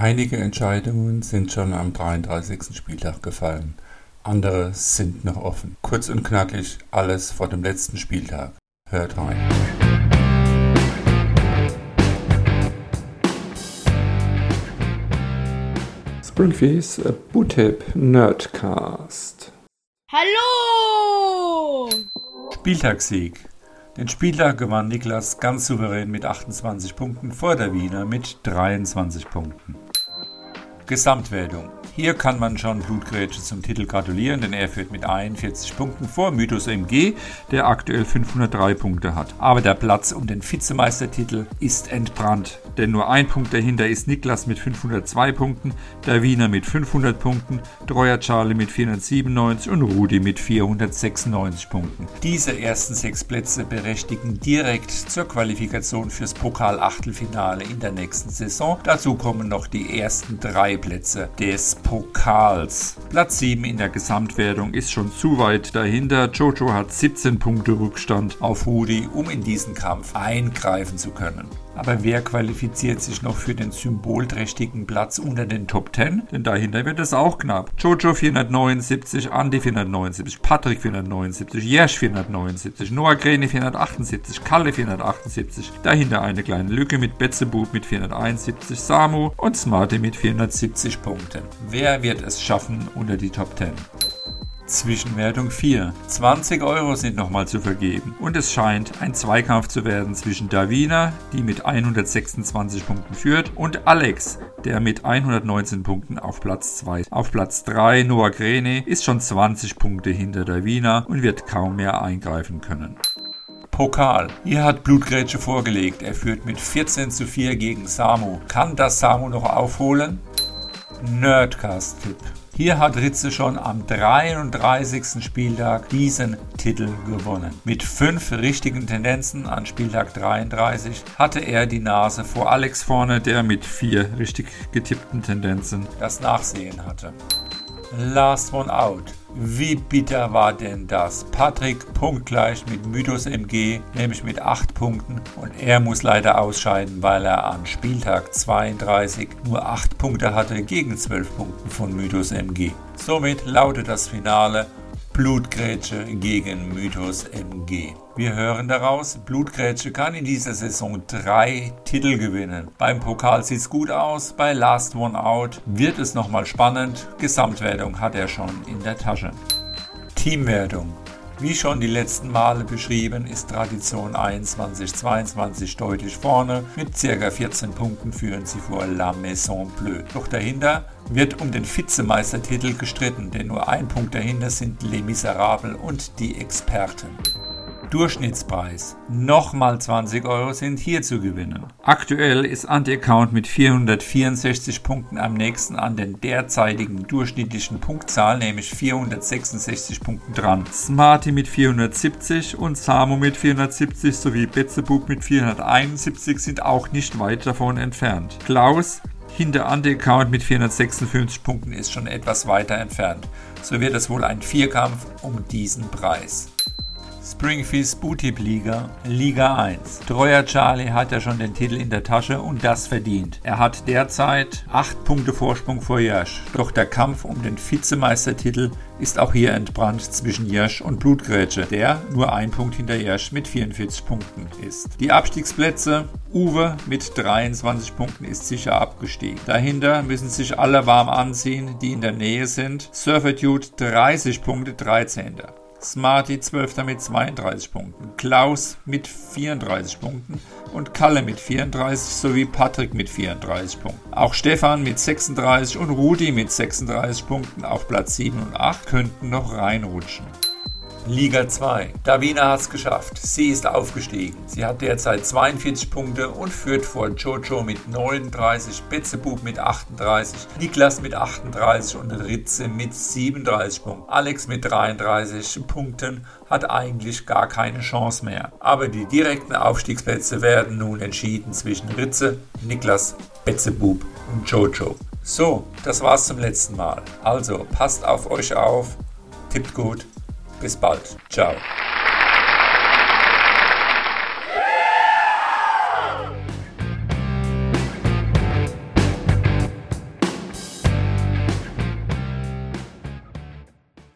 Einige Entscheidungen sind schon am 33. Spieltag gefallen, andere sind noch offen. Kurz und knackig alles vor dem letzten Spieltag. Hört rein. Springfields Bootip Nerdcast. Hallo! Spieltagssieg. Den Spieltag gewann Niklas ganz souverän mit 28 Punkten vor der Wiener mit 23 Punkten. Gesamtwertung. Hier kann man schon Blutgrätsche zum Titel gratulieren, denn er führt mit 41 Punkten vor Mythos MG, der aktuell 503 Punkte hat. Aber der Platz um den Vizemeistertitel ist entbrannt, denn nur ein Punkt dahinter ist Niklas mit 502 Punkten, der Wiener mit 500 Punkten, Treuer Charlie mit 497 und Rudi mit 496 Punkten. Diese ersten sechs Plätze berechtigen direkt zur Qualifikation fürs Pokal-Achtelfinale in der nächsten Saison. Dazu kommen noch die ersten drei Plätze des Pokals. Platz 7 in der Gesamtwertung ist schon zu weit dahinter. Jojo hat 17 Punkte Rückstand auf Rudi, um in diesen Kampf eingreifen zu können. Aber wer qualifiziert sich noch für den symbolträchtigen Platz unter den Top 10? Denn dahinter wird es auch knapp. Jojo 479, Andy 479, Patrick 479, Jersch 479, Noah Grene 478, Kalle 478. Dahinter eine kleine Lücke mit Betzebub mit 471, Samu und Smarty mit 470 Punkten. Wer wird es schaffen unter die Top 10? Zwischenwertung 4. 20 Euro sind nochmal zu vergeben und es scheint ein Zweikampf zu werden zwischen Davina, die mit 126 Punkten führt, und Alex, der mit 119 Punkten auf Platz 2. Auf Platz 3 Noah Grene ist schon 20 Punkte hinter Davina und wird kaum mehr eingreifen können. Pokal. Hier hat Blutgrätsche vorgelegt. Er führt mit 14 zu 4 gegen Samu. Kann das Samu noch aufholen? Nerdcast-Tipp. Hier hat Ritze schon am 33. Spieltag diesen Titel gewonnen. Mit fünf richtigen Tendenzen an Spieltag 33 hatte er die Nase vor Alex vorne, der mit vier richtig getippten Tendenzen das Nachsehen hatte. Last One Out. Wie bitter war denn das? Patrick punktgleich mit Mythos MG, nämlich mit 8 Punkten. Und er muss leider ausscheiden, weil er an Spieltag 32 nur 8 Punkte hatte gegen 12 Punkten von Mythos MG. Somit lautet das Finale Blutgrätsche gegen Mythos MG. Wir hören daraus, Blutgrätsche kann in dieser Saison drei Titel gewinnen. Beim Pokal sieht es gut aus, bei Last One Out wird es nochmal spannend. Gesamtwertung hat er schon in der Tasche. Teamwertung. Wie schon die letzten Male beschrieben, ist Tradition 21-22 deutlich vorne. Mit ca. 14 Punkten führen sie vor La Maison Bleue. Doch dahinter wird um den Vizemeistertitel gestritten, denn nur ein Punkt dahinter sind Les Miserables und die Experten. Durchschnittspreis. Nochmal 20 Euro sind hier zu gewinnen. Aktuell ist Anti-Account mit 464 Punkten am nächsten an den derzeitigen durchschnittlichen Punktzahl, nämlich 466 Punkten dran. Smarty mit 470 und Samu mit 470 sowie Betzebub mit 471 sind auch nicht weit davon entfernt. Klaus hinter Anti-Account mit 456 Punkten ist schon etwas weiter entfernt. So wird es wohl ein Vierkampf um diesen Preis. Springfields Bootip Liga, Liga 1. Treuer Charlie hat ja schon den Titel in der Tasche und das verdient. Er hat derzeit 8 Punkte Vorsprung vor Jersch. Doch der Kampf um den Vizemeistertitel ist auch hier entbrannt zwischen Jersch und Blutgrätsche, der nur ein Punkt hinter Jersch mit 44 Punkten ist. Die Abstiegsplätze Uwe mit 23 Punkten ist sicher abgestiegen. Dahinter müssen sich alle warm anziehen, die in der Nähe sind. Surferdude 30 Punkte, 13. Smarty 12. mit 32 Punkten, Klaus mit 34 Punkten und Kalle mit 34 sowie Patrick mit 34 Punkten. Auch Stefan mit 36 und Rudi mit 36 Punkten auf Platz 7 und 8 könnten noch reinrutschen. Liga 2. Davina hat es geschafft. Sie ist aufgestiegen. Sie hat derzeit 42 Punkte und führt vor Jojo mit 39, Betzebub mit 38, Niklas mit 38 und Ritze mit 37 Punkten. Alex mit 33 Punkten hat eigentlich gar keine Chance mehr. Aber die direkten Aufstiegsplätze werden nun entschieden zwischen Ritze, Niklas, Betzebub und Jojo. So, das war's zum letzten Mal. Also passt auf euch auf, tippt gut bis bald. Ciao.